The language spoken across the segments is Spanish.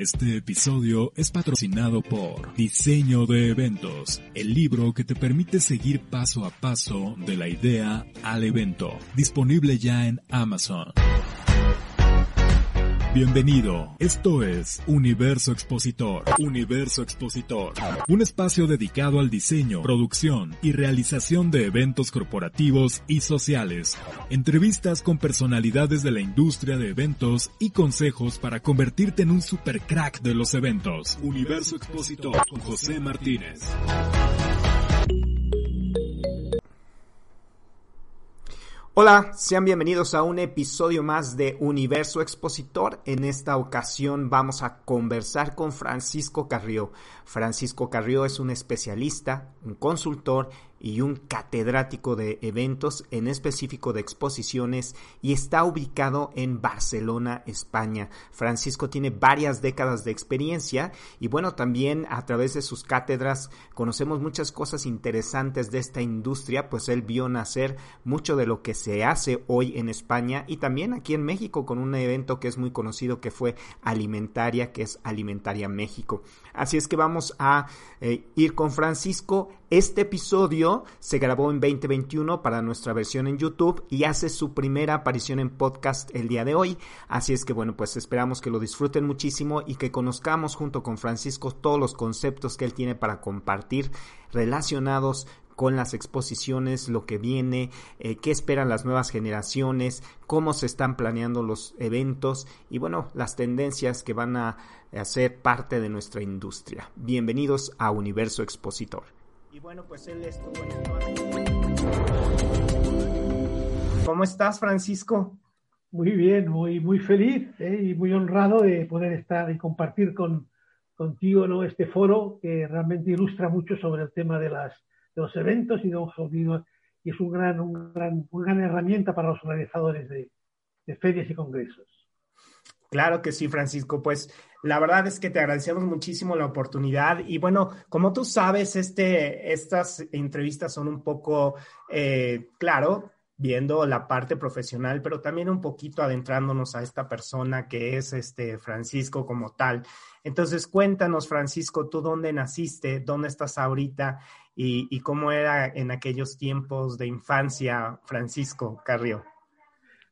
Este episodio es patrocinado por Diseño de Eventos, el libro que te permite seguir paso a paso de la idea al evento, disponible ya en Amazon. Bienvenido, esto es Universo Expositor. Universo Expositor, un espacio dedicado al diseño, producción y realización de eventos corporativos y sociales. Entrevistas con personalidades de la industria de eventos y consejos para convertirte en un super crack de los eventos. Universo Expositor con José Martínez. Hola, sean bienvenidos a un episodio más de Universo Expositor. En esta ocasión vamos a conversar con Francisco Carrió. Francisco Carrió es un especialista, un consultor y un catedrático de eventos, en específico de exposiciones, y está ubicado en Barcelona, España. Francisco tiene varias décadas de experiencia y bueno, también a través de sus cátedras conocemos muchas cosas interesantes de esta industria, pues él vio nacer mucho de lo que se hace hoy en España y también aquí en México con un evento que es muy conocido que fue Alimentaria, que es Alimentaria México. Así es que vamos a eh, ir con Francisco. Este episodio se grabó en 2021 para nuestra versión en YouTube y hace su primera aparición en podcast el día de hoy. Así es que bueno, pues esperamos que lo disfruten muchísimo y que conozcamos junto con Francisco todos los conceptos que él tiene para compartir relacionados con las exposiciones, lo que viene, eh, qué esperan las nuevas generaciones, cómo se están planeando los eventos y bueno, las tendencias que van a hacer parte de nuestra industria. Bienvenidos a Universo Expositor. Y bueno, pues él estuvo en el... ¿Cómo estás, Francisco? Muy bien, muy, muy feliz ¿eh? y muy honrado de poder estar y compartir con, contigo ¿no? este foro que realmente ilustra mucho sobre el tema de las los eventos y de los y es un gran, un gran, una gran herramienta para los organizadores de, de ferias y congresos. Claro que sí, Francisco. Pues la verdad es que te agradecemos muchísimo la oportunidad. Y bueno, como tú sabes, este, estas entrevistas son un poco, eh, claro, viendo la parte profesional, pero también un poquito adentrándonos a esta persona que es este Francisco como tal. Entonces, cuéntanos, Francisco, tú dónde naciste, dónde estás ahorita y, cómo era en aquellos tiempos de infancia Francisco Carrió.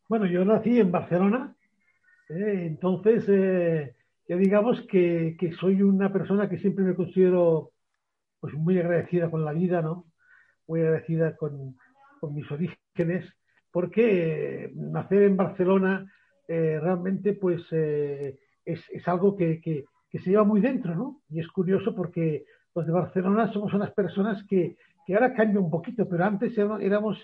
Bueno, yo nací en Barcelona, eh, entonces eh, ya digamos que, que, soy una persona que siempre me considero pues muy agradecida con la vida, ¿no? Muy agradecida con, con mis orígenes, porque eh, nacer en Barcelona realmente pues es, es, algo que, que, que, se lleva muy dentro, ¿no? Y es curioso porque los de Barcelona somos unas personas que, que ahora cambia un poquito, pero antes éramos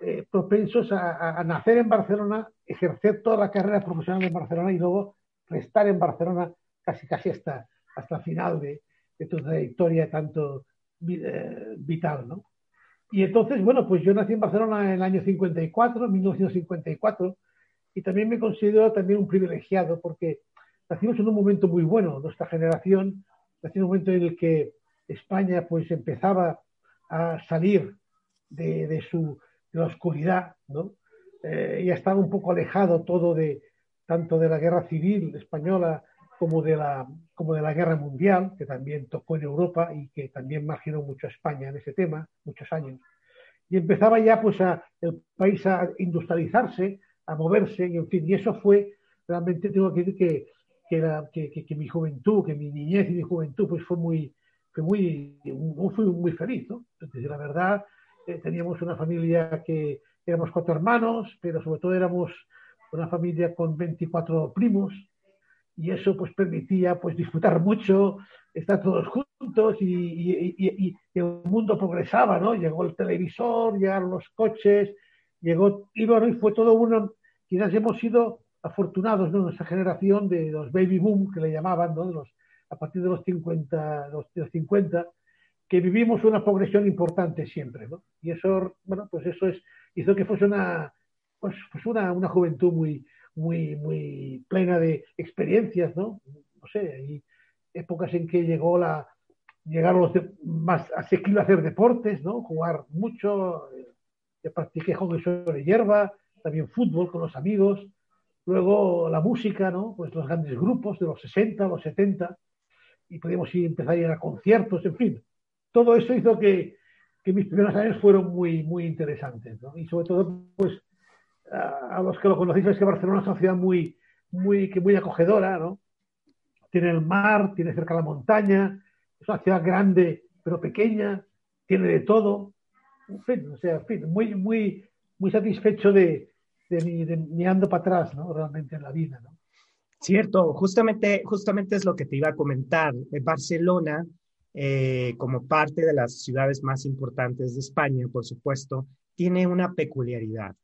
eh, propensos a, nacer en Barcelona, ejercer toda la carrera profesional en Barcelona y luego estar en Barcelona casi casi hasta, hasta el final de, de tu trayectoria tanto eh, vital, ¿no? Y entonces, bueno, pues yo nací en Barcelona en el año 54, 1954, y también me considero también un privilegiado porque nacimos en un momento muy bueno, nuestra generación, nació en un momento en el que España pues empezaba a salir de, su la oscuridad, ¿no? Eh, ya estaba un poco alejado todo de tanto de la guerra civil española como de la como de la guerra mundial que también tocó en Europa y que también marginó mucho a España en ese tema muchos años y empezaba ya pues a el país a industrializarse a moverse y en fin y eso fue realmente tengo que decir que que, que mi juventud que mi niñez y mi juventud pues fue muy muy, fui muy feliz, ¿no? Entonces, la verdad, eh, teníamos una familia que éramos cuatro hermanos, pero sobre todo éramos una familia con 24 primos y eso pues permitía pues disfrutar mucho, estar todos juntos y, y, el mundo progresaba, ¿no? Llegó el televisor, llegaron los coches, llegó, y bueno, y fue todo uno, quizás hemos sido afortunados, ¿no? Nuestra generación de los baby boom, que le llamaban, ¿no? De los a partir de los 50, los, 50 que vivimos una progresión importante siempre, ¿no? Y eso, bueno, pues eso es, hizo que fuese una, pues, pues una, una, juventud muy, muy, muy plena de experiencias, ¿no? No sé, hay épocas en que llegó la, llegaron los más asequibles a hacer deportes, ¿no? Jugar mucho, eh, practiqué hockey sobre hierba, también fútbol con los amigos, Luego la música, ¿no? Pues los grandes grupos de los 60, los 70, y podíamos ir, empezar a ir a conciertos, en fin. Todo eso hizo que, que mis primeros años fueron muy, muy interesantes, ¿no? Y sobre todo, pues, a, los que lo conocéis, es que Barcelona es una ciudad muy, muy, que muy acogedora, ¿no? Tiene el mar, tiene cerca la montaña, es una ciudad grande pero pequeña, tiene de todo. En fin, o sea, en fin, muy, muy, muy satisfecho de, de, mi, de mi ando para atrás, ¿no? Realmente en la vida, ¿no? Cierto, justamente, justamente es lo que te iba a comentar. Barcelona, eh, como parte de las ciudades más importantes de España, por supuesto, tiene una peculiaridad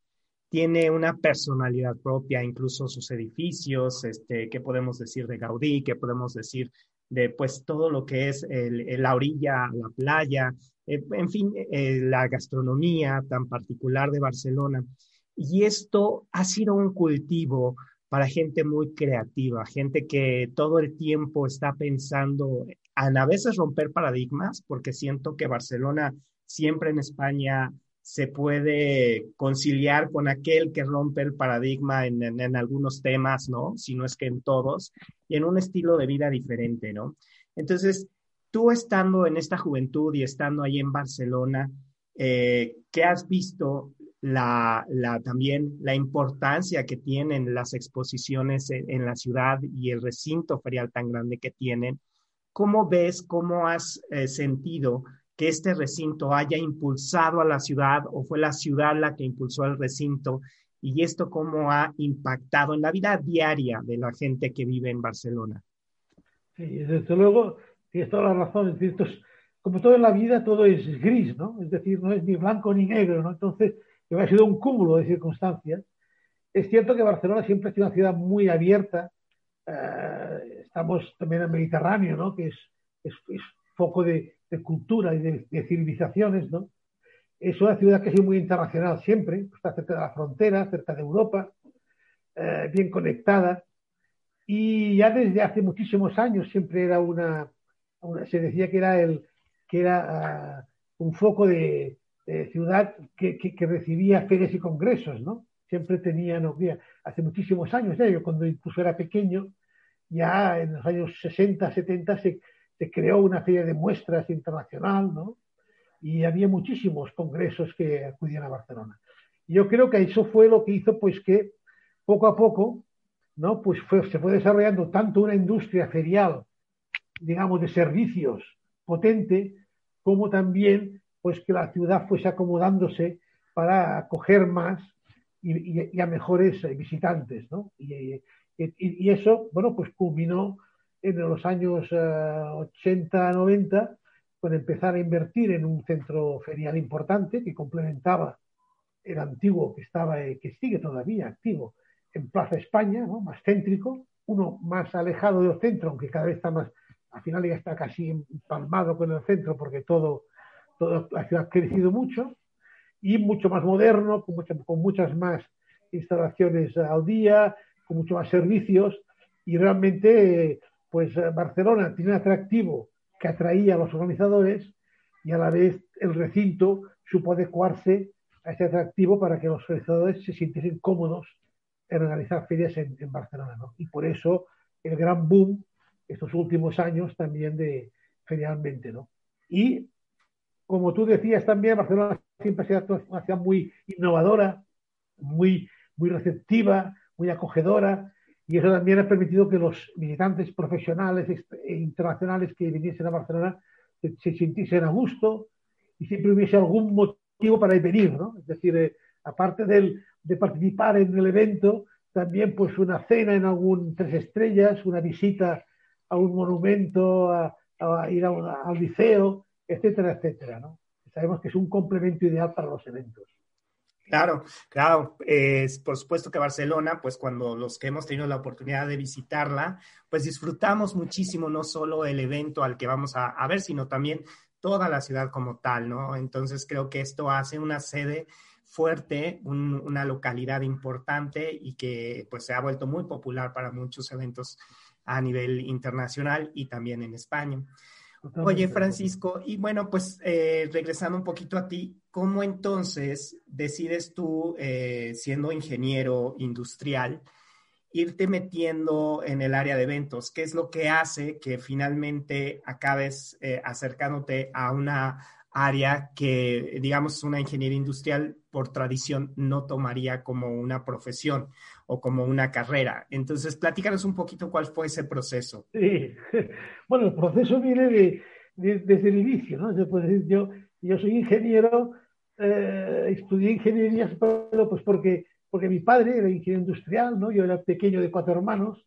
tiene una personalidad propia, incluso sus edificios, este, qué podemos decir de Gaudí, qué podemos decir de pues todo lo que es la orilla, la playa, eh, en fin, eh, la gastronomía tan particular de Barcelona. Y esto ha sido un cultivo para gente muy creativa, gente que todo el tiempo está pensando en a veces romper paradigmas, porque siento que Barcelona siempre en España se puede conciliar con aquel que rompe el paradigma en, algunos temas, ¿no? Si no es que en todos, y en un estilo de vida diferente, ¿no? Entonces, tú estando en esta juventud y estando ahí en Barcelona, eh, ¿qué has visto la, también la importancia que tienen las exposiciones en, la ciudad y el recinto ferial tan grande que tienen? ¿Cómo ves, cómo has eh, sentido que este recinto haya impulsado a la ciudad o fue la ciudad la que impulsó al recinto y esto cómo ha impactado en la vida diaria de la gente que vive en Barcelona. Sí, desde luego, tienes toda la razón. Es como todo en la vida, todo es gris, ¿no? Es decir, no es ni blanco ni negro, ¿no? Entonces, ha sido un cúmulo de circunstancias. Es cierto que Barcelona siempre ha sido una ciudad muy abierta. Eh, estamos también en el Mediterráneo, ¿no? Que es, es, es foco de, de cultura y de, civilizaciones, ¿no? Es una ciudad que ha sido muy internacional siempre, está cerca de la frontera, cerca de Europa, eh, bien conectada, y ya desde hace muchísimos años siempre era una, se decía que era el que era ah, un foco de, ciudad que, recibía ferias y congresos, ¿no? Siempre tenía, no, hace muchísimos años, ya yo cuando incluso era pequeño, ya en los años 60, 70 se, se creó una feria de muestras internacional, ¿no? Y había muchísimos congresos que acudían a Barcelona. Y yo creo que eso fue lo que hizo, pues, que poco a poco, ¿no? Pues se fue desarrollando tanto una industria ferial, digamos, de servicios potente, como también, pues, que la ciudad fuese acomodándose para acoger más y, a mejores visitantes, ¿no? Y, y, eso, bueno, pues culminó en los años 80-90 eh, con empezar a invertir en un centro ferial importante que complementaba el antiguo que estaba, eh, que sigue todavía activo en Plaza España, más céntrico, uno más alejado del centro, aunque cada vez está más, al final ya está casi empalmado con el centro porque todo, toda la ciudad ha crecido mucho, y mucho más moderno, con, con muchas más instalaciones al día, con mucho más servicios, y realmente pues Barcelona tiene un atractivo que atraía a los organizadores y a la vez el recinto supo adecuarse a ese atractivo para que los organizadores se sintiesen cómodos en organizar ferias en, Barcelona. Y por eso el gran boom estos últimos años también de ferialmente. ¿no? Y como tú decías también, Barcelona siempre ha sido una ciudad muy innovadora, muy, muy receptiva, muy acogedora, y eso también ha permitido que los militantes profesionales e internacionales que viniesen a Barcelona se, sintiesen a gusto y siempre hubiese algún motivo para venir, ¿no? Es decir, eh, aparte del, de participar en el evento, también pues una cena en algún tres estrellas, una visita a un monumento, a, ir a al liceo, etcétera, etcétera, ¿no? Sabemos que es un complemento ideal para los eventos. Claro, claro. por supuesto que Barcelona, pues cuando los que hemos tenido la oportunidad de visitarla, pues disfrutamos muchísimo no solo el evento al que vamos a, ver, sino también toda la ciudad como tal, ¿no? Entonces creo que esto hace una sede fuerte, una localidad importante y que pues se ha vuelto muy popular para muchos eventos a nivel internacional y también en España. Oye, Francisco, y bueno, pues eh, regresando un poquito a ti, ¿cómo entonces decides tú, eh, siendo ingeniero industrial, irte metiendo en el área de eventos? ¿Qué es lo que hace que finalmente acabes eh, acercándote a una área que, digamos, una ingeniería industrial por tradición no tomaría como una profesión o como una carrera? Entonces, platícanos un poquito cuál fue ese proceso. Sí, bueno, el proceso viene de, desde el inicio, ¿no? Se puede decir, yo, yo soy ingeniero, eh, estudié ingeniería, pero pues porque porque mi padre era ingeniero industrial, ¿no? Yo era pequeño de cuatro hermanos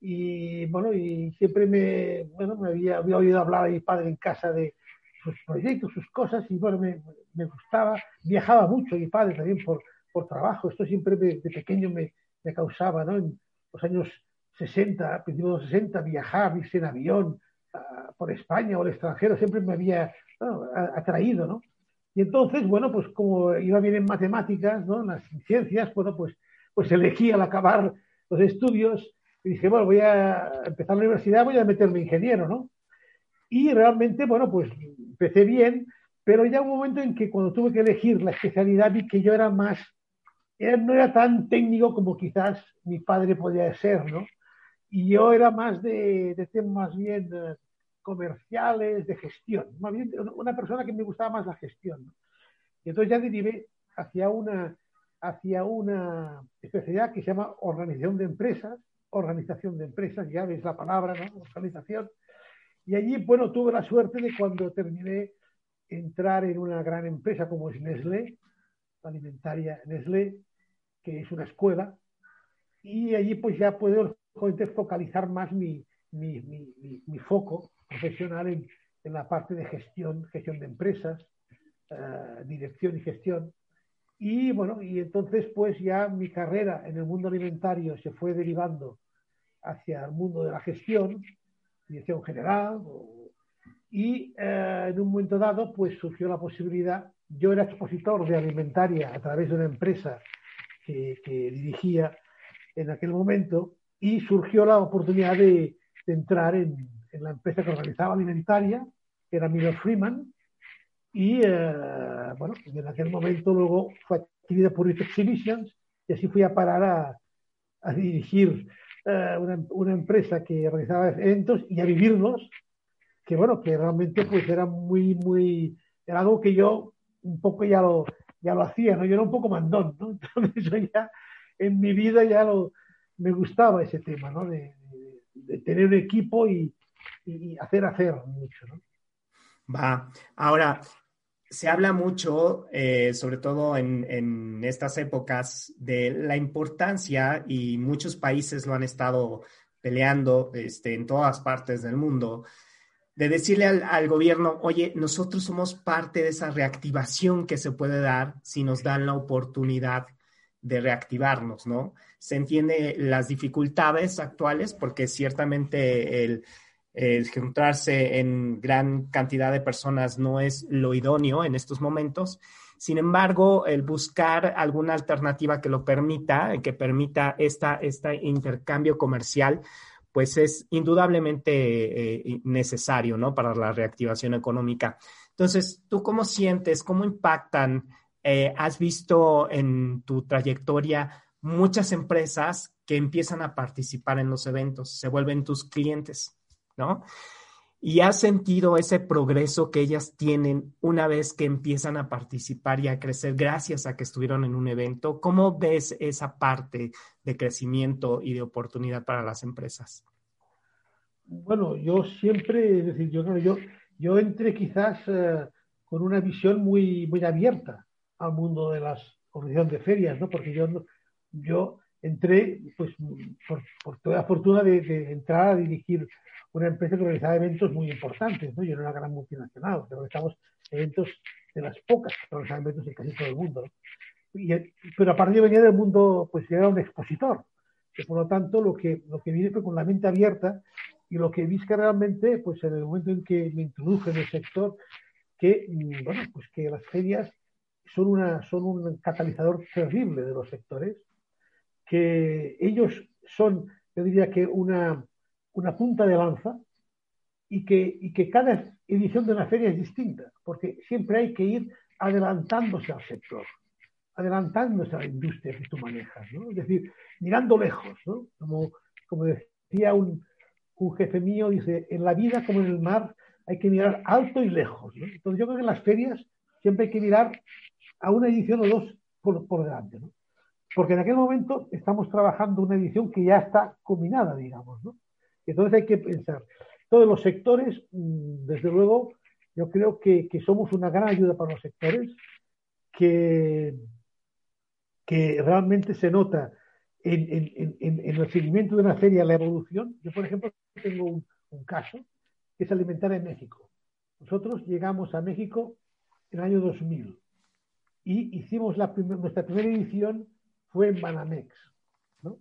y, bueno, y siempre me, bueno, me había, había oído hablar a mi padre en casa de sus proyectos, sus cosas y, bueno, me, me gustaba. Viajaba mucho mi padre también por, por trabajo. Esto siempre de pequeño me, me, causaba, ¿no? En los años 60, principios de los 60, viajar, irse en avión uh, por España o el extranjero siempre me había atraído, ¿no? Y entonces, bueno, pues como iba bien en matemáticas, ¿no? En las ciencias, bueno, pues, pues elegí al acabar los estudios y dije, bueno, voy a empezar la universidad, voy a meterme ingeniero, ¿no? Y realmente, bueno, pues empecé bien, pero ya un momento en que cuando tuve que elegir la especialidad vi que yo era más, no era tan técnico como quizás mi padre podía ser, ¿no? Y yo era más de, de temas bien eh, comerciales, de gestión. Más bien una persona que me gustaba más la gestión. Y entonces ya derivé hacia una, hacia una especialidad que se llama organización de empresas, organización de empresas, ya ves la palabra, ¿no? Organización. Y allí, bueno, tuve la suerte de cuando terminé entrar en una gran empresa como es Nestlé, alimentaria Nestlé, que es una escuela, y allí pues ya puedo focalizar más mi, mi, mi, mi foco profesional en, en, la parte de gestión, gestión de empresas, uh, dirección y gestión. Y bueno, y entonces pues ya mi carrera en el mundo alimentario se fue derivando hacia el mundo de la gestión, dirección general, y uh, en un momento dado pues surgió la posibilidad, yo era expositor de alimentaria a través de una empresa que, que dirigía en aquel momento y surgió la oportunidad de, de entrar en, en la empresa que organizaba alimentaria, que era Miller Freeman, y eh, bueno, en aquel momento luego fue adquirida por Exhibitions y así fui a parar a, a dirigir eh, una, una, empresa que organizaba eventos y a vivirlos, que bueno, que realmente pues era muy, muy, era algo que yo un poco ya lo, ya lo hacía, ¿no? Yo era un poco mandón, ¿no? Entonces ya en mi vida ya lo, me gustaba ese tema, ¿no? De tener un equipo y, y hacer hacer mucho, ¿no? Va. Ahora, se habla mucho, eh, sobre todo en, en, estas épocas, de la importancia, y muchos países lo han estado peleando este, en todas partes del mundo, de decirle al, gobierno, oye, nosotros somos parte de esa reactivación que se puede dar si nos dan la oportunidad de reactivarnos, ¿no? Se entiende las dificultades actuales porque ciertamente el juntarse en gran cantidad de personas no es lo idóneo en estos momentos. Sin embargo, el buscar alguna alternativa que lo permita, que permita esta, este intercambio comercial, pues es indudablemente eh, necesario, ¿no? Para la reactivación económica. Entonces, ¿tú cómo sientes, cómo impactan? Eh, ¿Has visto en tu trayectoria muchas empresas que empiezan a participar en los eventos, se vuelven tus clientes? ¿no? Y has sentido ese progreso que ellas tienen una vez que empiezan a participar y a crecer gracias a que estuvieron en un evento. ¿Cómo ves esa parte de crecimiento y de oportunidad para las empresas? Bueno, yo siempre, yo, yo, yo entré quizás eh, con una visión muy, muy abierta al mundo de las organizaciones de ferias, ¿no? Porque yo, yo entré, pues, por, toda la fortuna de, entrar a dirigir una empresa que organizaba eventos muy importantes, ¿no? Yo era una gran multinacional, organizamos eventos de las pocas que organizaban eventos en casi todo el mundo, ¿no? y, pero aparte yo venía del mundo, pues yo era un expositor, y por lo tanto lo que, lo que vine fue con la mente abierta y lo que vi que realmente, pues en el momento en que me introduje en el sector, que, bueno, pues que las ferias son, una, son un catalizador terrible de los sectores, que ellos son, yo diría que una, una punta de lanza y que, y que cada edición de una feria es distinta, porque siempre hay que ir adelantándose al sector. adelantándose a la industria que tú manejas, ¿no? Es decir, mirando lejos, ¿no? Como, como decía un, un jefe mío, dice, en la vida como en el mar hay que mirar alto y lejos. Entonces yo creo que en las ferias siempre hay que mirar a una edición o dos por, por delante. Porque en aquel momento estamos trabajando una edición que ya está combinada, digamos, ¿no? Entonces hay que pensar. Todos los sectores, mm, desde luego, yo creo que, que somos una gran ayuda para los sectores, que, que realmente se nota en, en, en, en, el seguimiento de una feria la evolución. Yo, por ejemplo, tengo un, un caso que es alimentar en México. Nosotros llegamos a México en el año 2000 y hicimos la primer, nuestra primera edición fue en Banamex. ¿no?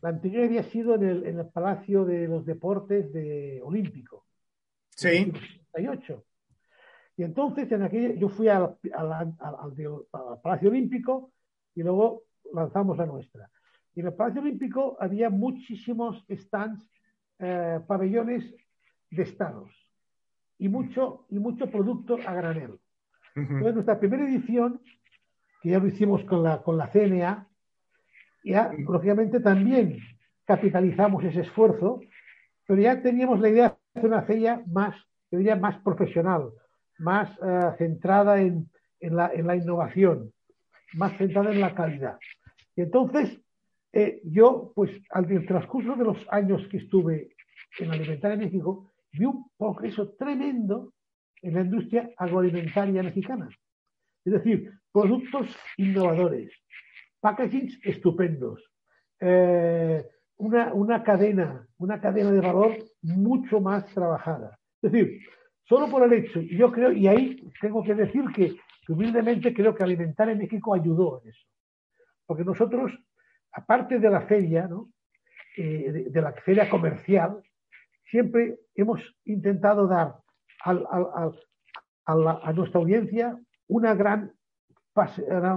La anterior había sido en el, en el, Palacio de los Deportes de Olímpico. Sí. En 68. Y entonces en aquella, yo fui al, al, al, al, Palacio Olímpico y luego lanzamos la nuestra. Y en el Palacio Olímpico había muchísimos stands, eh, pabellones de estados y mucho, y mucho producto a granel. Entonces, nuestra primera edición, que ya lo hicimos con la, con la CNA, ya, lógicamente, también capitalizamos ese esfuerzo, pero ya teníamos la idea de hacer una feria más, yo diría, más profesional, más uh, centrada en, en, la, en, la, innovación, más centrada en la calidad. Y entonces, eh, yo, pues, al transcurso de los años que estuve en Alimentaria México, vi un progreso tremendo en la industria agroalimentaria mexicana. Es decir, productos innovadores, packagings estupendos, eh, una, una, cadena, una cadena de valor mucho más trabajada. Es decir, solo por el hecho, y yo creo, y ahí tengo que decir que, humildemente creo que Alimentar en México ayudó en eso. Porque nosotros, aparte de la feria, ¿no? Eh, de, la feria comercial, siempre hemos intentado dar al, al, a, la, a, nuestra audiencia una gran,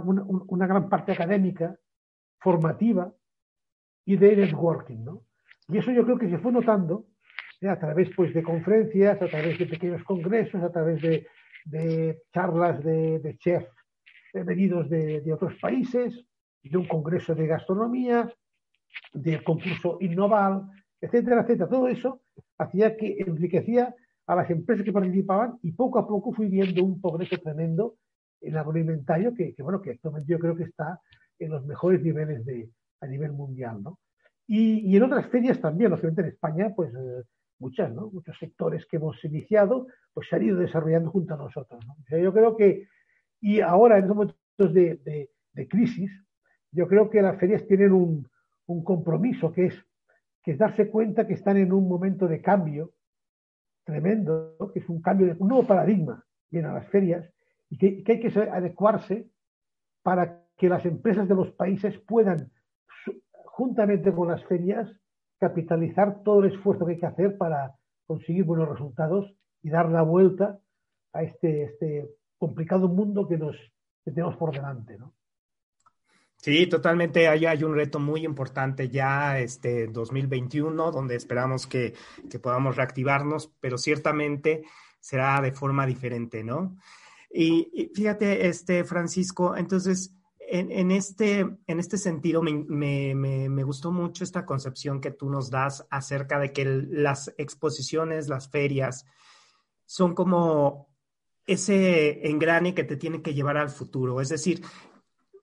una, una, gran parte académica, formativa y de networking. ¿no? Y eso yo creo que se fue notando ¿eh? a través pues, de conferencias, a través de pequeños congresos, a través de, de charlas de, de chefs venidos de, de otros países, de un congreso de gastronomía, del concurso Innoval, etcétera, etcétera. Todo eso hacía que enriquecía a las empresas que participaban y poco a poco fui viendo un progreso tremendo agroalimentario que, que, bueno, que actualmente yo creo que está en los mejores niveles de, a nivel mundial, ¿no? Y, y en otras ferias también, lógicamente en España, pues eh, muchas, ¿no? Muchos sectores que hemos iniciado, pues se han ido desarrollando junto a nosotros, ¿no? O sea, yo creo que, y ahora en estos momentos de, de, de crisis, yo creo que las ferias tienen un, un compromiso que es que es darse cuenta que están en un momento de cambio tremendo, que es un cambio de un nuevo paradigma, viene a las ferias, y que, que hay que adecuarse para que las empresas de los países puedan, juntamente con las ferias, capitalizar todo el esfuerzo que hay que hacer para conseguir buenos resultados y dar la vuelta a este, este complicado mundo que, nos, que tenemos por delante. ¿no? Sí, totalmente. Hay, hay, un reto muy importante ya, este 2021, donde esperamos que, que, podamos reactivarnos, pero ciertamente será de forma diferente, ¿no? Y, fíjate, este Francisco, entonces, en, este, en este sentido, me, me, me, gustó mucho esta concepción que tú nos das acerca de que las exposiciones, las ferias, son como ese engrane que te tiene que llevar al futuro. Es decir,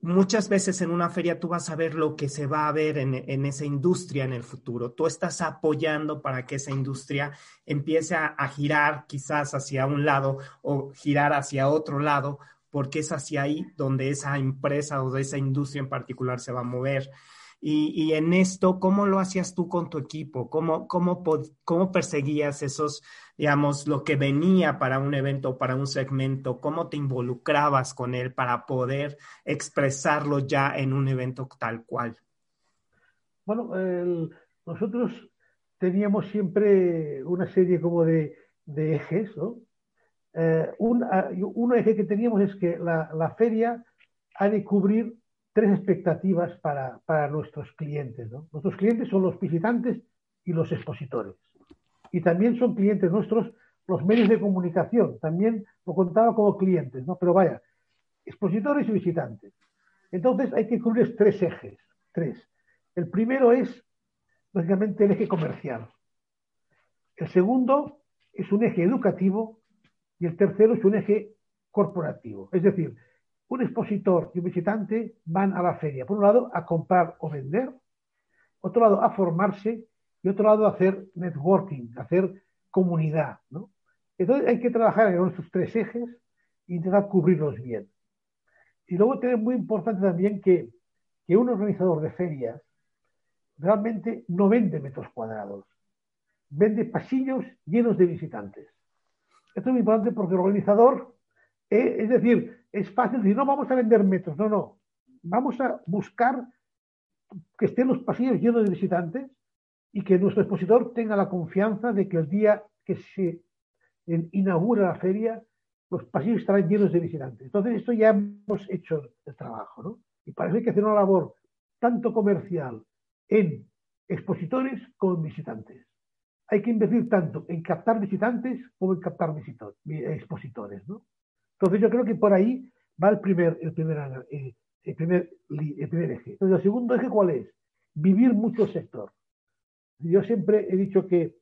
muchas veces en una feria tú vas a ver lo que se va a ver en, en, esa industria en el futuro. Tú estás apoyando para que esa industria empiece a, girar quizás hacia un lado o girar hacia otro lado, porque es hacia ahí donde esa empresa o de esa industria en particular se va a mover. Y, y en esto, ¿cómo lo hacías tú con tu equipo? ¿Cómo, cómo, cómo perseguías esos, digamos, lo que venía para un evento, para un segmento? ¿Cómo te involucrabas con él para poder expresarlo ya en un evento tal cual? Bueno, el, nosotros teníamos siempre una serie como de, de ejes, ¿no? Eh, un, un, eje que teníamos es que la, la feria ha de cubrir tres expectativas para, para nuestros clientes. ¿no? Nuestros clientes son los visitantes y los expositores. Y también son clientes nuestros los medios de comunicación. También lo contaba como clientes, ¿no? Pero vaya, expositores y visitantes. Entonces hay que cubrir tres ejes, tres. El primero es básicamente el eje comercial. El segundo es un eje educativo y el tercero es un eje corporativo. Es decir, un expositor y un visitante van a la feria, por un lado, a comprar o vender, otro lado, a formarse y otro lado, a hacer networking, a hacer comunidad. Entonces hay que trabajar en estos tres ejes e intentar cubrirlos bien. Y luego es muy importante también que, que un organizador de ferias realmente no vende metros cuadrados, vende pasillos llenos de visitantes. Esto es muy importante porque el organizador, eh, es decir, es fácil decir, no vamos a vender metros, no, no, vamos a buscar que estén los pasillos llenos de visitantes y que nuestro expositor tenga la confianza de que el día que se inaugura la feria, los pasillos estarán llenos de visitantes. Entonces, esto ya hemos hecho el trabajo, ¿no? Y parece que hacer una labor tanto comercial en expositores como en visitantes. Hay que invertir tanto en captar visitantes como en captar expositores, ¿no? Entonces, yo creo que por ahí va el primer, el primer, eh, el primer, el primer eje. Entonces, el segundo eje, ¿cuál es? Vivir mucho el sector. Yo siempre he dicho que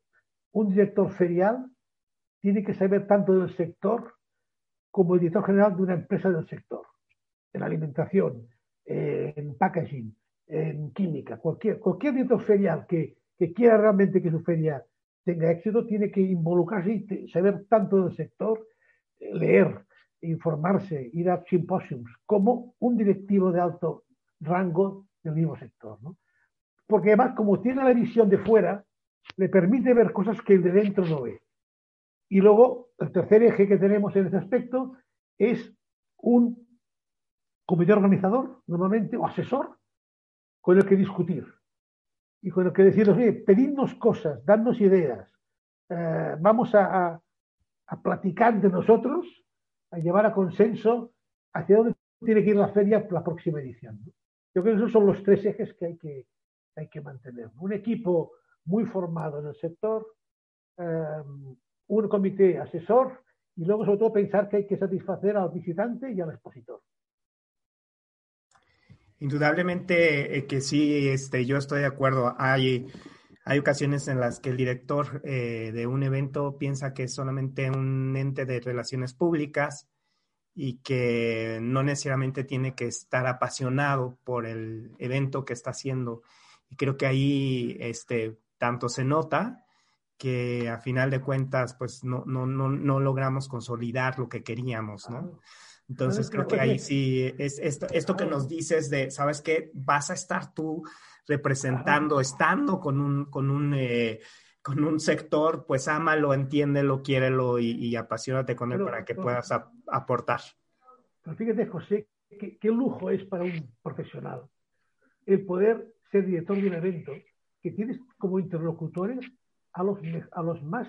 un director ferial tiene que saber tanto del sector como el director general de una empresa del sector, en alimentación, en packaging, en química, cualquier, cualquier director ferial que, que quiera realmente que su feria tenga éxito, tiene que involucrarse y saber tanto del sector, leer, informarse, ir a simposiums, como un directivo de alto rango del mismo sector. ¿no? Porque además, como tiene la visión de fuera, le permite ver cosas que el de dentro no ve. Y luego, el tercer eje que tenemos en ese aspecto es un comité organizador, normalmente, o asesor, con el que discutir. Y con el que decirnos, oye, pedidnos cosas, dadnos ideas, eh, vamos a, platicar de nosotros, a llevar a consenso hacia dónde tiene que ir la feria la próxima edición. Yo creo que esos son los tres ejes que hay que, hay que mantener. Un equipo muy formado en el sector, eh, un comité asesor y luego sobre todo pensar que hay que satisfacer al visitante y al expositor. Indudablemente eh, que sí, este, yo estoy de acuerdo. Hay, hay ocasiones en las que el director eh, de un evento piensa que es solamente un ente de relaciones públicas y que no necesariamente tiene que estar apasionado por el evento que está haciendo. Y creo que ahí este, tanto se nota que a final de cuentas, pues no, no, no, no logramos consolidar lo que queríamos, ¿no? Entonces creo que ahí sí es esto, esto que nos dices de, ¿sabes qué? Vas a estar tú representando, estando con un, con un, eh, con un sector, pues ámalo, entiéndelo, quiérelo y, y apasionate con él para que puedas aportar. Pero fíjate, José, qué, qué lujo es para un profesional el poder ser director de un evento que tienes como interlocutores a los, a los más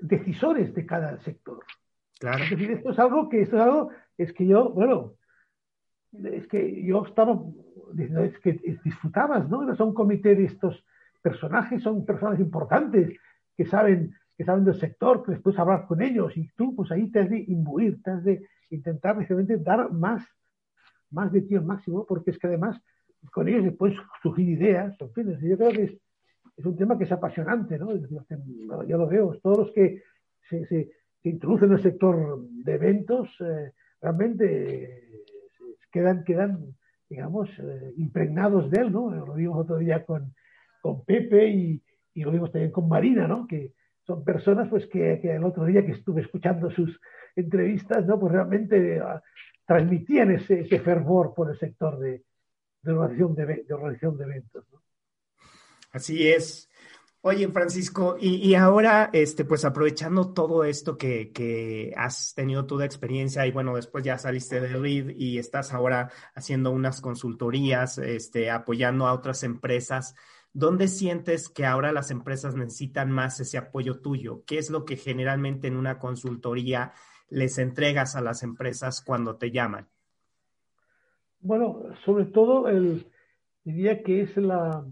decisores de cada sector. Claro. Es decir, esto es algo que, esto es algo, es que yo, bueno, es que yo estaba, es que disfrutabas, ¿no? Era un comité de estos personajes, son personas importantes que saben, que saben del sector, que después hablar con ellos y tú, pues ahí te has de imbuir, te has de intentar precisamente dar más, más de ti al máximo, porque es que además con ellos después surgir ideas, en fin, yo creo que es, es un tema que es apasionante, ¿no? Ya lo veo, todos los que se, introducen en el sector de eventos eh, realmente eh, quedan, quedan, digamos, eh, impregnados de él, ¿no? Lo vimos otro día con, con Pepe y, y, lo vimos también con Marina, ¿no? Que son personas pues que, el otro día que estuve escuchando sus entrevistas, ¿no? Pues realmente transmitían ese, fervor por el sector de, de organización de, organización eventos. Así es. Oye, Francisco, y, ahora, este, pues aprovechando todo esto que, que, has tenido toda experiencia y bueno, después ya saliste de RID y estás ahora haciendo unas consultorías, este, apoyando a otras empresas, ¿dónde sientes que ahora las empresas necesitan más ese apoyo tuyo? ¿Qué es lo que generalmente en una consultoría les entregas a las empresas cuando te llaman? Bueno, sobre todo el, diría que es la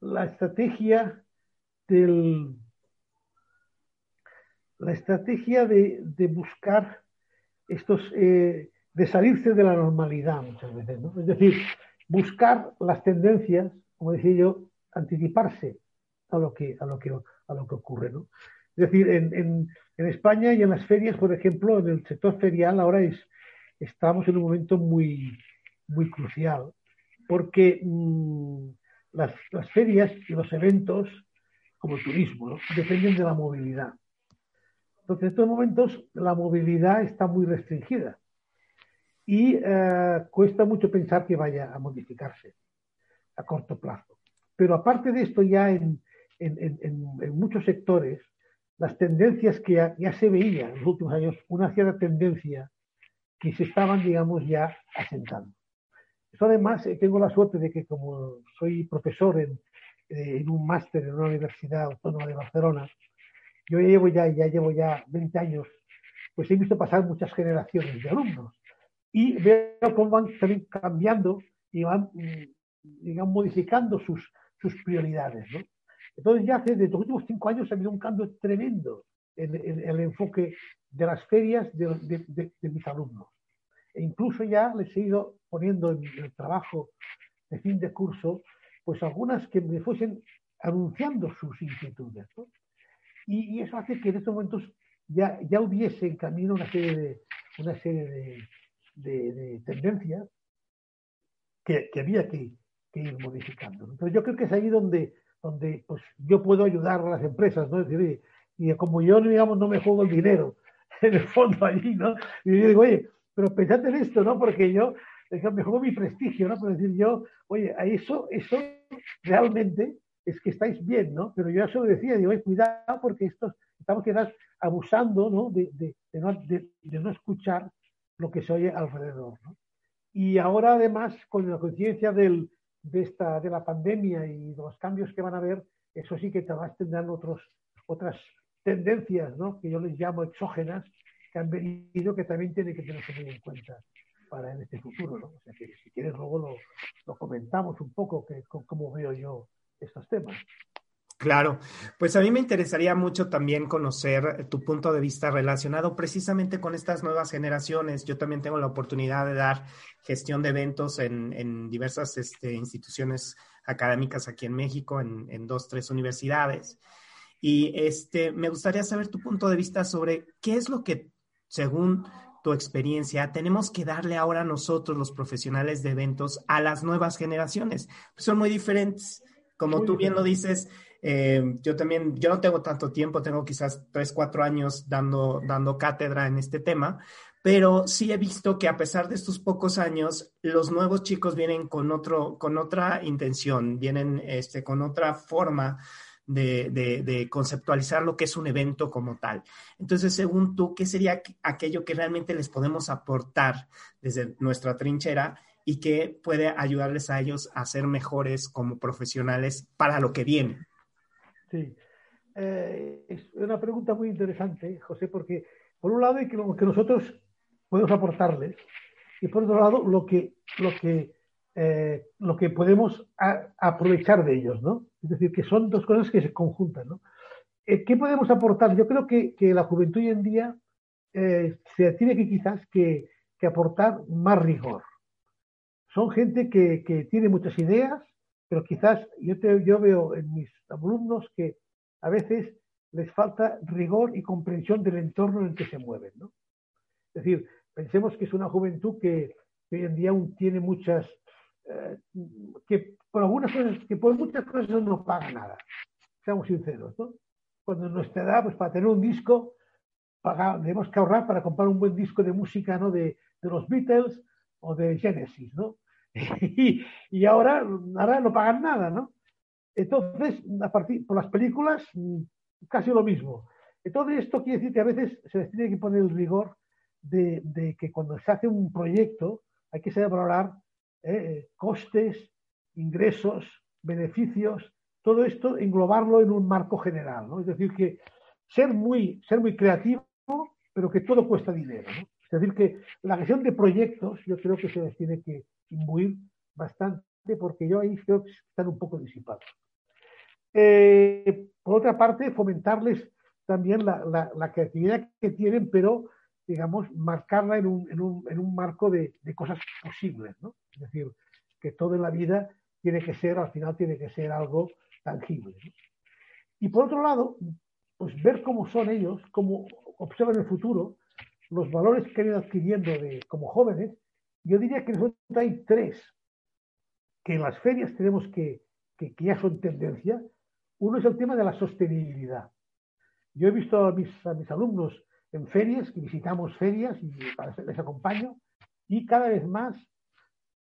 la estrategia del la estrategia de, buscar estos eh, de salirse de la normalidad muchas veces, ¿no? Es decir, buscar las tendencias, como decía yo, anticiparse a lo que, a lo que, a lo que ocurre, ¿no? Es decir, en, en, España y en las ferias, por ejemplo, en el sector ferial ahora es, estamos en un momento muy, muy crucial, porque mmm, las, ferias y los eventos, como el turismo, dependen de la movilidad. Entonces, en estos momentos la movilidad está muy restringida y eh, cuesta mucho pensar que vaya a modificarse a corto plazo. Pero aparte de esto, ya en, muchos sectores, las tendencias que ya, ya, se veían en los últimos años, una cierta tendencia que se estaban, digamos, ya asentando. Eso además, eh, tengo la suerte de que como soy profesor en, eh, en un máster en una universidad autónoma de Barcelona, yo llevo ya, ya llevo ya 20 años, pues he visto pasar muchas generaciones de alumnos y veo cómo van también cambiando y van, digamos, modificando sus, sus prioridades. Entonces ya desde los últimos cinco años ha habido un cambio tremendo en, el enfoque de las ferias de, de, mis alumnos. E incluso ya les he ido poniendo en el trabajo de fin de curso, pues algunas que me fuesen anunciando sus inquietudes. ¿no? Y, eso hace que en estos momentos ya, ya hubiese en camino una serie de, una serie de, de, de tendencias que, que había que, que, ir modificando. Entonces yo creo que es ahí donde, donde pues, yo puedo ayudar a las empresas, ¿no? Es decir, y como yo, digamos, no me juego el dinero, en el fondo allí, ¿no? Y yo digo, oye, pero pensad en esto, ¿no? Porque yo, me mi prestigio, ¿no? Por decir yo, oye, a eso, eso realmente es que estáis bien, ¿no? Pero yo eso decía, digo, cuidado porque estos, estamos quizás abusando, ¿no? De, no, escuchar lo que se oye alrededor, ¿no? Y ahora además, con la conciencia del, de, esta, de la pandemia y de los cambios que van a haber, eso sí que te vas a tener otros, otras tendencias, ¿no? que yo les llamo exógenas, han venido, que también tienen que tenerse muy en cuenta para en este futuro. ¿no? O sea que si quieres luego lo, lo comentamos un poco, que, cómo veo yo estos temas. Claro, pues a mí me interesaría mucho también conocer tu punto de vista relacionado precisamente con estas nuevas generaciones. Yo también tengo la oportunidad de dar gestión de eventos en, en diversas este, instituciones académicas aquí en México, en, en, dos, tres universidades. Y este, me gustaría saber tu punto de vista sobre qué es lo que, según tu experiencia, tenemos que darle ahora nosotros, los profesionales de eventos, a las nuevas generaciones. Pues son muy diferentes. Como muy tú bien, bien lo dices, eh, yo también, yo no tengo tanto tiempo, tengo quizás tres, cuatro años dando, dando cátedra en este tema, pero sí he visto que a pesar de estos pocos años, los nuevos chicos vienen con, otro, con otra intención, vienen este, con otra forma de, conceptualizar lo que es un evento como tal. Entonces, según tú, ¿qué sería aquello que realmente les podemos aportar desde nuestra trinchera y que puede ayudarles a ellos a ser mejores como profesionales para lo que viene? Sí. Eh, es una pregunta muy interesante, José, porque por un lado hay que lo que nosotros podemos aportarles y por otro lado lo que, lo que, eh, lo que podemos aprovechar de ellos, ¿no? Es decir, que son dos cosas que se conjuntan, ¿no? Eh, ¿Qué podemos aportar? Yo creo que, que la juventud hoy en día eh, se tiene que quizás que, que, aportar más rigor. Son gente que, que tiene muchas ideas, pero quizás yo, te, yo veo en mis alumnos que a veces les falta rigor y comprensión del entorno en el que se mueven. ¿no? Es decir, pensemos que es una juventud que, hoy en día aún tiene muchas, que por algunas cosas, que por muchas cosas no paga nada, seamos sinceros. ¿no? Cuando en nuestra edad, pues para tener un disco, paga, tenemos que ahorrar para comprar un buen disco de música ¿no? de, de los Beatles o de Genesis, ¿no? y, y, ahora, ahora no pagan nada, ¿no? Entonces, a partir, por las películas, casi lo mismo. Entonces, esto quiere decir que a veces se les tiene que poner el rigor de, de que cuando se hace un proyecto hay que saber valorar eh, costes, ingresos, beneficios, todo esto englobarlo en un marco general, ¿no? Es decir, que ser muy, ser muy creativo, pero que todo cuesta dinero. Es decir, que la gestión de proyectos yo creo que se les tiene que imbuir bastante porque yo ahí creo que están un poco disipados. Eh, por otra parte, fomentarles también la, la, la, creatividad que tienen, pero digamos, marcarla en un, en un, en un marco de, de, cosas posibles, ¿no? Es decir, que todo en la vida tiene que ser, al final tiene que ser algo tangible. Y por otro lado, pues ver cómo son ellos, cómo observan el futuro, los valores que han ido adquiriendo como jóvenes, yo diría que hay tres que en las ferias tenemos que, que, que, ya son tendencia. Uno es el tema de la sostenibilidad. Yo he visto a mis, a mis alumnos en ferias, que visitamos ferias y les acompaño, y cada vez más,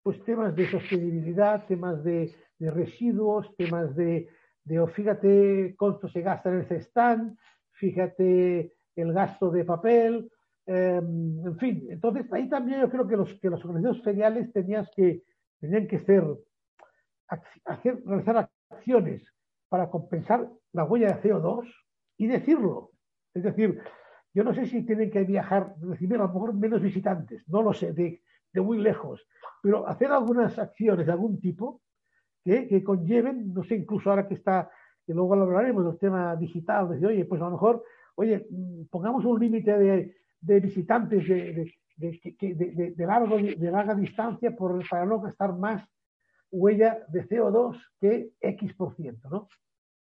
pues temas de sostenibilidad, temas de, residuos, temas de, de, oh, fíjate cuánto se gasta en el cestán, fíjate el gasto de papel, eh, en fin. Entonces, ahí también yo creo que los, que los organizadores feriales tenías que, tenían que ser, hacer, realizar acciones para compensar la huella de CO2 y decirlo. Es decir, yo no sé si tienen que viajar, recibir a lo mejor menos visitantes, no lo sé, de muy lejos, pero hacer algunas acciones de algún tipo que, que, conlleven, no sé, incluso ahora que está, que luego hablaremos del tema digital, decir, oye, pues a lo mejor, oye, pongamos un límite de, de, visitantes de, de, de, largo, de larga distancia por, para no gastar más huella de CO2 que X por ciento, ¿no?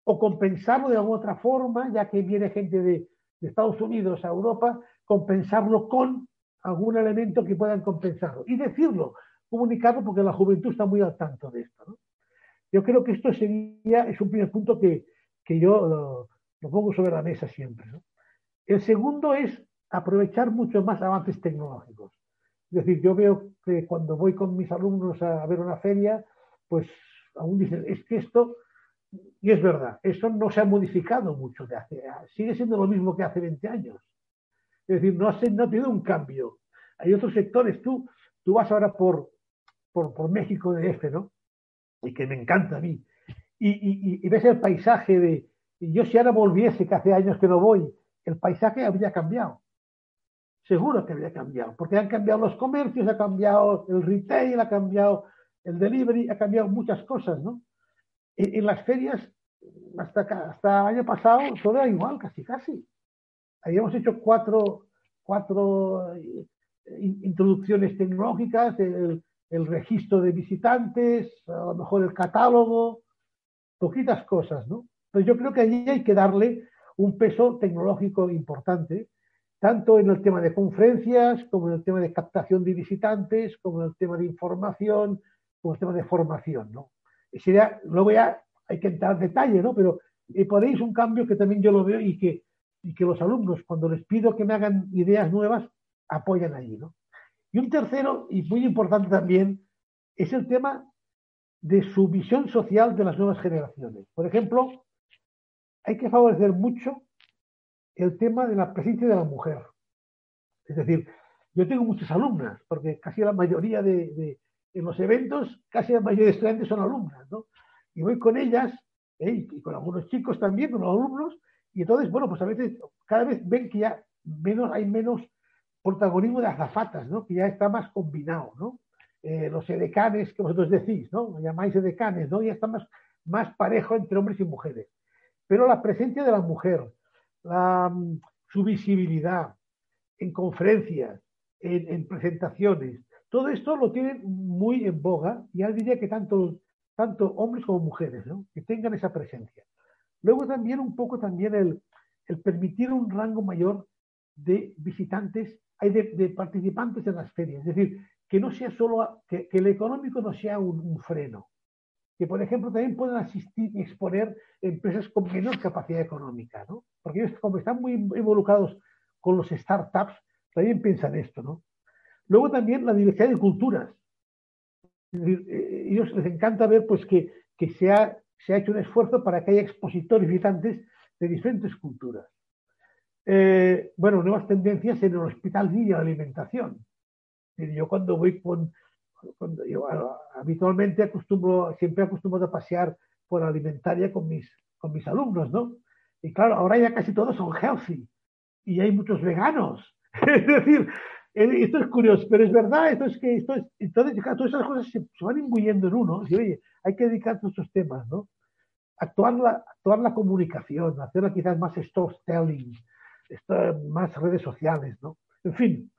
O compensarlo de alguna otra forma, ya que viene gente de, de Estados Unidos a Europa, compensarlo con algún elemento que puedan compensarlo. Y decirlo, comunicarlo, porque la juventud está muy al tanto de esto. Yo creo que esto sería, es un primer punto que, que yo lo, pongo sobre la mesa siempre. El segundo es aprovechar mucho más avances tecnológicos. Es decir, yo veo que cuando voy con mis alumnos a, a ver una feria, pues aún dicen, es que esto, y es verdad, eso no se ha modificado mucho de hace, sigue siendo lo mismo que hace 20 años. Es decir, no no ha tenido un cambio. Hay otros sectores, tú, tú vas ahora por, por, por México de F, ¿no? y que me encanta a mí. Y, y, ves el paisaje de, yo si ahora volviese, que hace años que no voy, el paisaje habría cambiado. Seguro que habría cambiado, porque han cambiado los comercios, ha cambiado el retail, ha cambiado el delivery, ha cambiado muchas cosas, ¿no? En, en las ferias, hasta, hasta año pasado, todo era igual, casi, casi. Habíamos hecho cuatro, cuatro eh, introducciones tecnológicas, el, registro de visitantes, a lo mejor el catálogo, poquitas cosas, ¿no? Pero yo creo que allí hay que darle un peso tecnológico importante, tanto en el tema de conferencias, como en el tema de captación de visitantes, como en el tema de información, como en el tema de formación, ¿no? Y sería, luego ya hay que entrar en detalle, ¿no? Pero eh, un cambio que también yo lo veo y que, y que los alumnos, cuando les pido que me hagan ideas nuevas, apoyan allí, ¿no? Y un tercero, y muy importante también, es el tema de su visión social de las nuevas generaciones. Por ejemplo, hay que favorecer mucho el tema de la presencia de la mujer. Es decir, yo tengo muchas alumnas, porque casi la mayoría de, en los eventos, casi la mayoría de estudiantes son alumnas, ¿no? Y voy con ellas, ¿eh? y con algunos chicos también, con los alumnos, y entonces, bueno, pues a veces, cada vez ven que ya menos, hay menos protagonismo de azafatas, ¿no? que ya está más combinado, ¿no? Eh, los edecanes que vosotros decís, ¿no? llamáis edecanes, ¿no? ya está más, más parejo entre hombres y mujeres. Pero la presencia de la mujer, la, mm, su visibilidad en conferencias, en, en, presentaciones, todo esto lo tienen muy en boga, y ya diría que tanto, tanto hombres como mujeres, ¿no? que tengan esa presencia. Luego también un poco también el, el permitir un rango mayor de visitantes de, de, participantes en las ferias. Es decir, que no sea solo, que, que el económico no sea un, freno. Que, por ejemplo, también puedan asistir y exponer empresas con menor capacidad económica, ¿no? Porque ellos, como están muy involucrados con los startups, también piensan esto, ¿no? Luego también la diversidad de culturas. Es decir, eh, ellos les encanta ver pues, que, que se, ha, se ha hecho un esfuerzo para que haya expositores visitantes de diferentes culturas eh, bueno, nuevas tendencias en el hospital y la alimentación. Yo cuando voy con, yo habitualmente acostumbro, siempre acostumbro a pasear por la alimentaria con mis, con mis alumnos, ¿no? Y claro, ahora ya casi todos son healthy y hay muchos veganos. es decir, esto es curioso, pero es verdad, esto es que entonces todas esas cosas se, se, van imbuyendo en uno. Y oye, hay que dedicarse a estos temas, ¿no? Actuar la, actuar la comunicación, hacerla quizás más storytelling, más redes sociales, ¿no? En fin,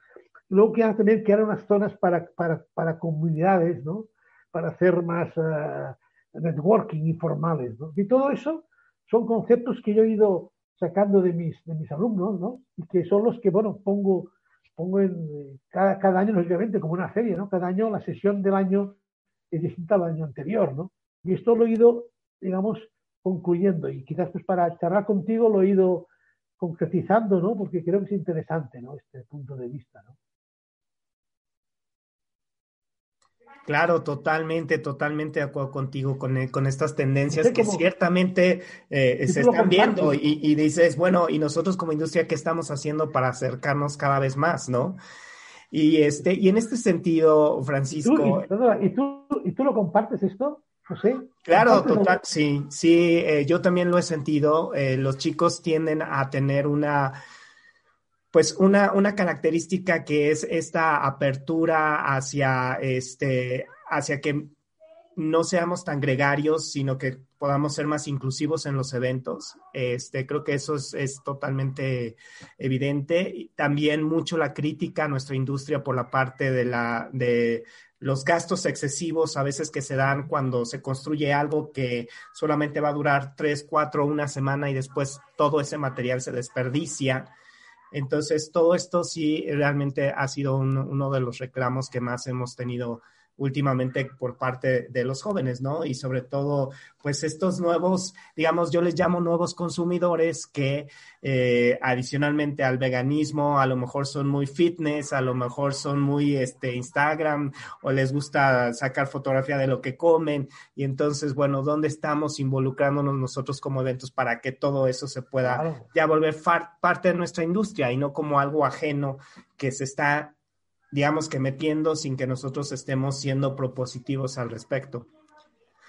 luego que también crear unas zonas para, para, para comunidades, ¿no? Para hacer más uh, networking informales, ¿no? Y todo eso son conceptos que yo he ido sacando de mis, de mis alumnos, ¿no? Y que son los que, bueno, pongo, pongo en cada, cada año, lógicamente, como una serie, ¿no? Cada año, la sesión del año es distinta al año anterior, ¿no? Y esto lo he ido, digamos, concluyendo y quizás pues para charlar contigo lo he ido concretizando, ¿no? Porque creo que es interesante, ¿no? Este punto de vista, ¿no? Claro, totalmente, totalmente de acuerdo contigo con, eh, con estas tendencias que ciertamente eh, se están viendo y, dices, bueno, y nosotros como industria, ¿qué estamos haciendo para acercarnos cada vez más, no? Y, este, y en este sentido, Francisco... ¿Y tú, y, tú, lo compartes esto? José? Claro, total, sí, sí, eh, yo también lo he sentido. los chicos tienden a tener una pues una, una característica que es esta apertura hacia, este, hacia que no seamos tan gregarios, sino que podamos ser más inclusivos en los eventos. Este, creo que eso es, totalmente evidente. También mucho la crítica a nuestra industria por la parte de, la, de los gastos excesivos a veces que se dan cuando se construye algo que solamente va a durar tres, cuatro, una semana y después todo ese material se desperdicia. Entonces, todo esto sí realmente ha sido uno de los reclamos que más hemos tenido últimamente por parte de los jóvenes, ¿no? Y sobre todo, pues estos nuevos, digamos, yo les llamo nuevos consumidores que eh, adicionalmente al veganismo, a lo mejor son muy fitness, a lo mejor son muy este, Instagram o les gusta sacar fotografía de lo que comen. Y entonces, bueno, ¿dónde estamos involucrándonos nosotros como eventos para que todo eso se pueda ya volver parte de nuestra industria y no como algo ajeno que se está digamos que metiendo sin que nosotros estemos siendo propositivos al respecto.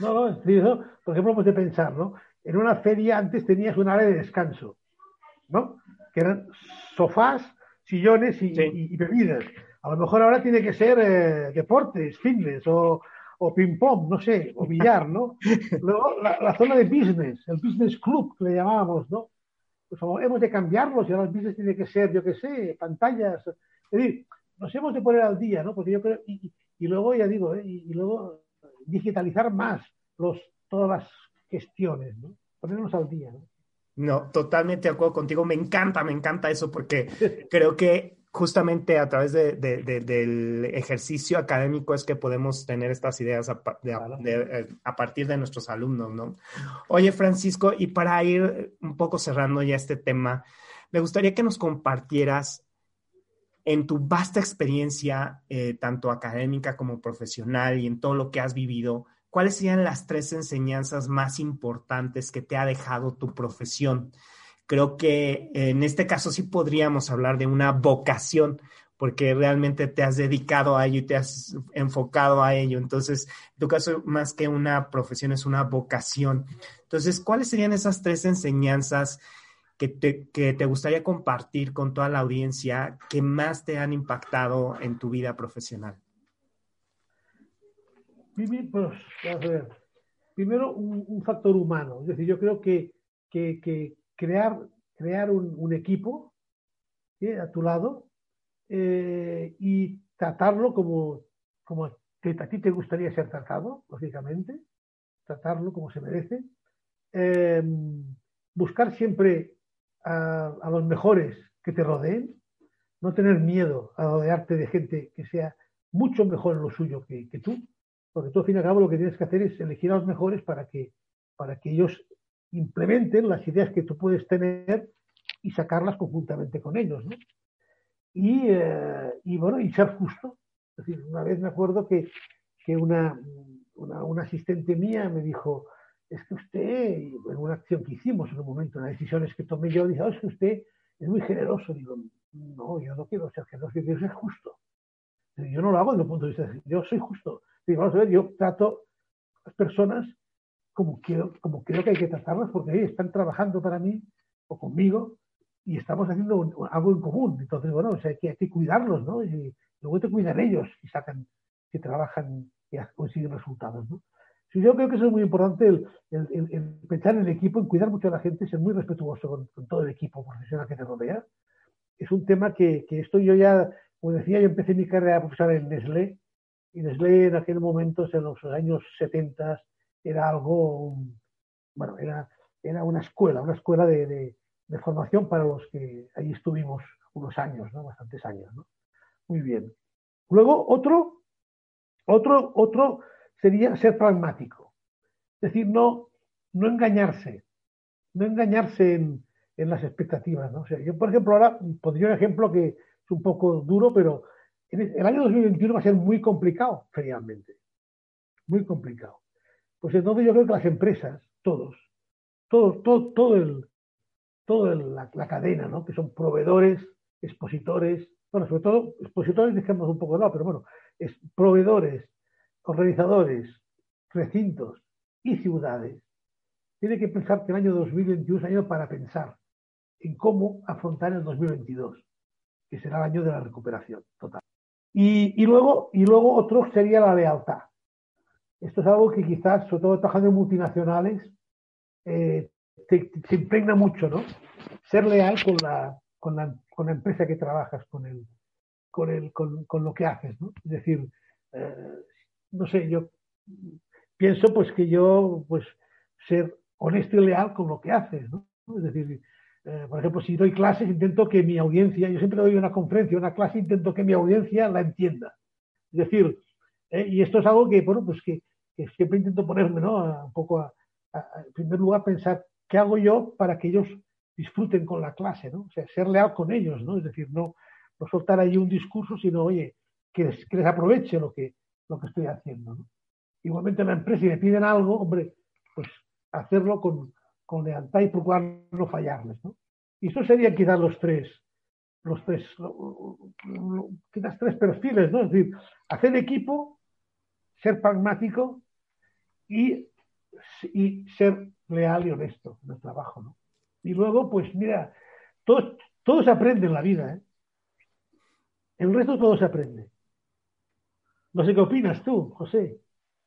No, no, por ejemplo, pues de pensar, ¿no? En una feria antes tenías un área de descanso, ¿no? Que eran sofás, sillones y, bebidas. A lo mejor ahora tiene que ser eh, deportes, fitness o, o ping-pong, no sé, o billar, ¿no? Luego la, zona de business, el business club que le llamábamos, ¿no? Pues hemos de cambiarlos y ahora el business tiene que ser, yo qué sé, pantallas. Es decir, nos hemos de poner al día, ¿no? Porque yo creo, y, luego, ya digo, ¿eh? y, luego digitalizar más los, todas las gestiones, ¿no? Ponernos al día, ¿no? No, totalmente de acuerdo contigo. Me encanta, me encanta eso porque creo que justamente a través de, del ejercicio académico es que podemos tener estas ideas a, eh, a, partir de nuestros alumnos, ¿no? Oye, Francisco, y para ir un poco cerrando ya este tema, me gustaría que nos compartieras en tu vasta experiencia, eh, tanto académica como profesional y en todo lo que has vivido, ¿cuáles serían las tres enseñanzas más importantes que te ha dejado tu profesión? Creo que en este caso sí podríamos hablar de una vocación, porque realmente te has dedicado a ello y te has enfocado a ello. Entonces, en tu caso, más que una profesión, es una vocación. Entonces, ¿cuáles serían esas tres enseñanzas que te, gustaría compartir con toda la audiencia que más te han impactado en tu vida profesional? Pues, Primero, un, factor humano. Es decir, yo creo que, crear, crear un, equipo a tu lado eh, y tratarlo como, como a ti te gustaría ser tratado, lógicamente, tratarlo como se merece. Eh, buscar siempre a, los mejores que te rodeen, no tener miedo a rodearte de gente que sea mucho mejor en lo suyo que, tú, porque tú al fin y al cabo lo que tienes que hacer es elegir a los mejores para que, para que ellos implementen las ideas que tú puedes tener y sacarlas conjuntamente con ellos. ¿no? Y, eh, y, bueno, y ser justo. Es decir, una vez me acuerdo que, que una, una, una asistente mía me dijo, es que usted, en una acción que hicimos en un momento, en las decisiones que tomé yo, dije, oh, es que usted es muy generoso. Digo, no, yo no quiero ser generoso, yo quiero ser justo. Yo no lo hago desde el punto de vista, yo soy justo. Digo, vamos a ver, yo trato a las personas como quiero, como creo que hay que tratarlas, porque ahí están trabajando para mí o conmigo y estamos haciendo algo en común. Entonces, bueno, o sea, hay, que, hay que cuidarlos, ¿no? Y luego te cuidan ellos y sacan, que trabajan y consiguen resultados, ¿no? Yo creo que eso es muy importante, el, pensar en el equipo, en cuidar mucho a la gente, ser muy respetuoso con, todo el equipo profesional que te rodea es un tema que, que esto yo ya, como decía, yo empecé mi carrera profesional en Nestlé, y Nestlé en aquel momento, en los años 70, era algo, bueno, era, era una escuela, una escuela de, de, de formación para los que allí estuvimos unos años, ¿no? bastantes años. ¿no? Muy bien. Luego, otro, otro, otro sería ser pragmático. Es decir, no, no engañarse, no engañarse en, en las expectativas. ¿no? O sea, yo, por ejemplo, ahora pondría un ejemplo que es un poco duro, pero el año 2021 va a ser muy complicado ferialmente. Muy complicado. Pues entonces yo creo que las empresas, todos, todos, todo, todo el, toda la, la, cadena, ¿no? que son proveedores, expositores, bueno, sobre todo expositores dejemos un poco de lado, pero bueno, es proveedores, organizadores, recintos y ciudades, tiene que pensar que el año 2021 es año para pensar en cómo afrontar el 2022, que será el año de la recuperación total. Y, y, luego, y luego otro sería la lealtad. Esto es algo que quizás, sobre todo trabajando en multinacionales, eh, te, impregna mucho, ¿no? Ser leal con la, con la, con la empresa que trabajas, con, el, con, el, con lo que haces, ¿no? Es decir, eh, no sé, yo pienso pues que yo, pues, ser honesto y leal con lo que haces, ¿no? Es decir, eh, por ejemplo, si doy clases, intento que mi audiencia, yo siempre doy una conferencia, una clase, intento que mi audiencia la entienda. Es decir, eh, y esto es algo que, bueno, pues que, siempre intento ponerme, ¿no? Un poco a, en primer lugar, pensar qué hago yo para que ellos disfruten con la clase, ¿no? O sea, ser leal con ellos, ¿no? Es decir, no, no soltar ahí un discurso, sino, oye, que que les aproveche lo que, lo que estoy haciendo. Igualmente en la empresa, si me piden algo, hombre, pues hacerlo con, con lealtad y procurar no fallarles, ¿no? Y eso serían quizás los tres, los tres, quizás tres perfiles, ¿no? Es decir, hacer equipo, ser pragmático y, y ser leal y honesto en el trabajo, ¿no? Y luego, pues mira, todo, todo se aprende en la vida, ¿eh? El resto todo se aprende. No sé qué opinas tú, José.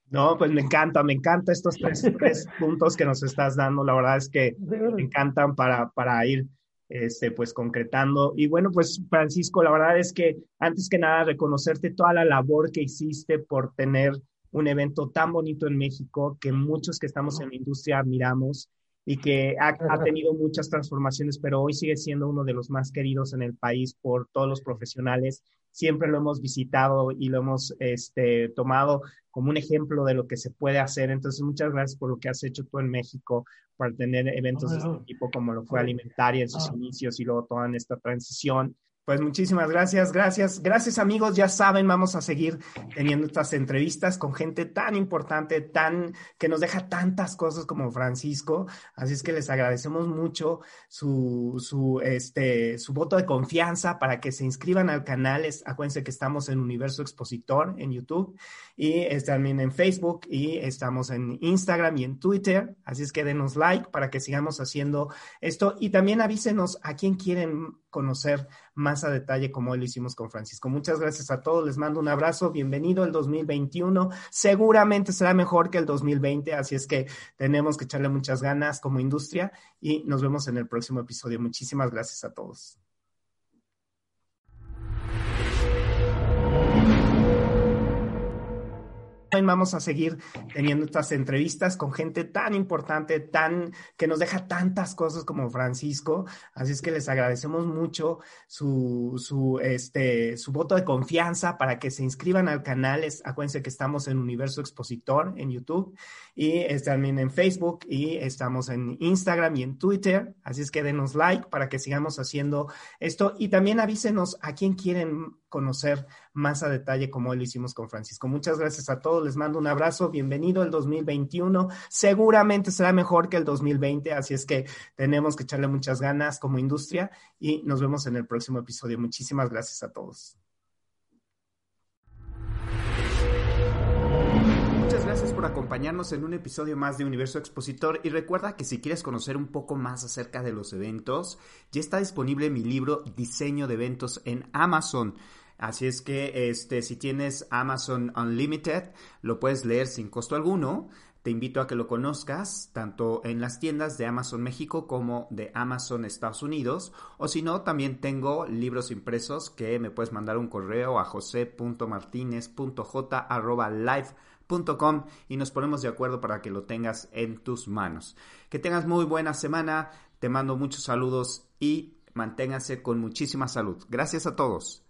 No, pues me encanta, me encanta estos tres, tres puntos que nos estás dando. La verdad es que me encantan para, para ir este, pues concretando. Y bueno, pues Francisco, la verdad es que antes que nada reconocerte toda la labor que hiciste por tener un evento tan bonito en México que muchos que estamos en la industria admiramos y que ha, ha, tenido muchas transformaciones, pero hoy sigue siendo uno de los más queridos en el país por todos los profesionales. Siempre lo hemos visitado y lo hemos este, tomado como un ejemplo de lo que se puede hacer. Entonces, muchas gracias por lo que has hecho tú en México para tener eventos de este tipo como lo fue Alimentaria en sus inicios y luego toda esta transición. Pues muchísimas gracias, gracias, gracias amigos. Ya saben, vamos a seguir teniendo estas entrevistas con gente tan importante, tan que nos deja tantas cosas como Francisco. Así es que les agradecemos mucho su, su, este, su voto de confianza para que se inscriban al canal. Es, acuérdense que estamos en Universo Expositor en YouTube y también en Facebook y estamos en Instagram y en Twitter. Así es que denos like para que sigamos haciendo esto y también avísenos a quién quieren conocer más a detalle como hoy lo hicimos con Francisco. Muchas gracias a todos, les mando un abrazo, bienvenido el 2021, seguramente será mejor que el 2020, así es que tenemos que echarle muchas ganas como industria y nos vemos en el próximo episodio. Muchísimas gracias a todos. Vamos a seguir teniendo estas entrevistas con gente tan importante, tan que nos deja tantas cosas como Francisco. Así es que les agradecemos mucho su, su, este, su voto de confianza para que se inscriban al canal. Es, acuérdense que estamos en Universo Expositor en YouTube y también en Facebook y estamos en Instagram y en Twitter. Así es que denos like para que sigamos haciendo esto y también avísenos a quién quieren conocer más a detalle como hoy lo hicimos con Francisco. Muchas gracias a todos, les mando un abrazo, bienvenido el 2021, seguramente será mejor que el 2020, así es que tenemos que echarle muchas ganas como industria y nos vemos en el próximo episodio. Muchísimas gracias a todos. Por acompañarnos en un episodio más de Universo Expositor y recuerda que si quieres conocer un poco más acerca de los eventos, ya está disponible mi libro Diseño de Eventos en Amazon. Así es que este, si tienes Amazon Unlimited, lo puedes leer sin costo alguno Te invito a que lo conozcas tanto en las tiendas de Amazon México como de Amazon Estados Unidos. O si no, también tengo libros impresos que me puedes mandar un correo a jose.martinez.j.live.com y nos ponemos de acuerdo para que lo tengas en tus manos. Que tengas muy buena semana. Te mando muchos saludos y manténganse con muchísima salud. Gracias a todos.